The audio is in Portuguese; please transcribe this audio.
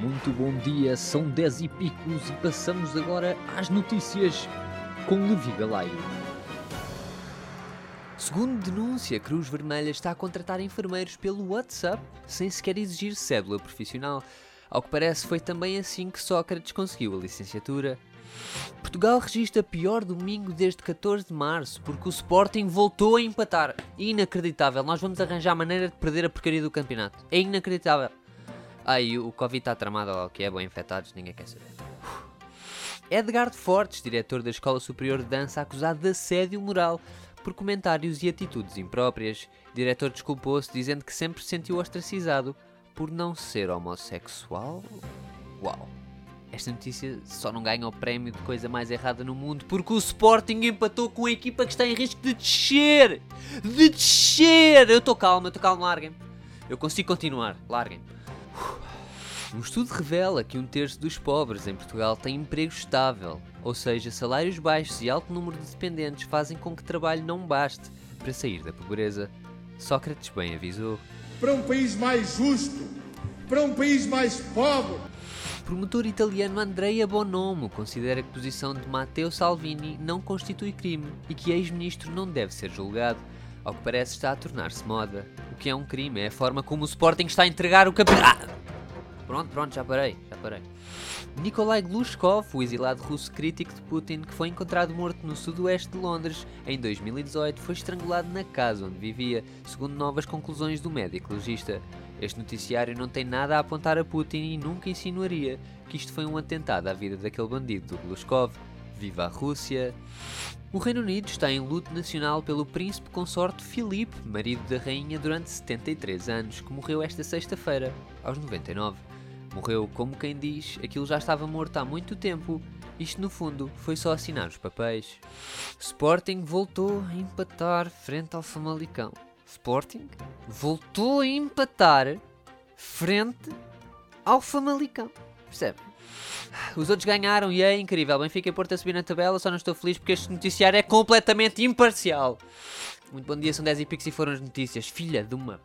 Muito bom dia, são 10 e picos e passamos agora às notícias com Levi Galaio. Segundo denúncia, Cruz Vermelha está a contratar enfermeiros pelo WhatsApp sem sequer exigir cédula profissional. Ao que parece, foi também assim que Sócrates conseguiu a licenciatura. Portugal registra pior domingo desde 14 de março, porque o Sporting voltou a empatar. Inacreditável, nós vamos arranjar maneira de perder a porcaria do campeonato. É inacreditável. Ai, o Covid está tramado lá, que é bom, infectados, ninguém quer saber. Edgar de Fortes, diretor da Escola Superior de Dança, acusado de assédio moral por comentários e atitudes impróprias. O diretor desculpou-se, dizendo que sempre se sentiu ostracizado por não ser homossexual. Uau! Esta notícia só não ganha o prémio de coisa mais errada no mundo porque o Sporting empatou com a equipa que está em risco de descer! De descer! Eu estou calmo, eu estou calmo, larguem-me. Eu consigo continuar, larguem-me. Um estudo revela que um terço dos pobres em Portugal tem emprego estável, ou seja, salários baixos e alto número de dependentes fazem com que trabalho não baste para sair da pobreza. Sócrates bem avisou. Para um país mais justo, para um país mais pobre. O promotor italiano Andrea Bonomo considera que a posição de Matteo Salvini não constitui crime e que ex-ministro não deve ser julgado. Ao que parece está a tornar-se moda. Que é um crime é a forma como o Sporting está a entregar o campeonato. Ah! Pronto, pronto, já parei, já parei. Nikolai Glushkov, o exilado russo crítico de Putin, que foi encontrado morto no sudoeste de Londres em 2018, foi estrangulado na casa onde vivia, segundo novas conclusões do médico legista. Este noticiário não tem nada a apontar a Putin e nunca insinuaria que isto foi um atentado à vida daquele bandido do Glushkov. Viva a Rússia! O Reino Unido está em luto nacional pelo príncipe consorte Filipe, marido da rainha durante 73 anos, que morreu esta sexta-feira, aos 99. Morreu, como quem diz, aquilo já estava morto há muito tempo. Isto, no fundo, foi só assinar os papéis. Sporting voltou a empatar frente ao Famalicão. Sporting voltou a empatar frente ao Famalicão. Percebe? Os outros ganharam e é incrível. Benfica e Porto a subir na tabela, só não estou feliz porque este noticiário é completamente imparcial. Muito bom dia, são 10 e picos e foram as notícias. Filha de uma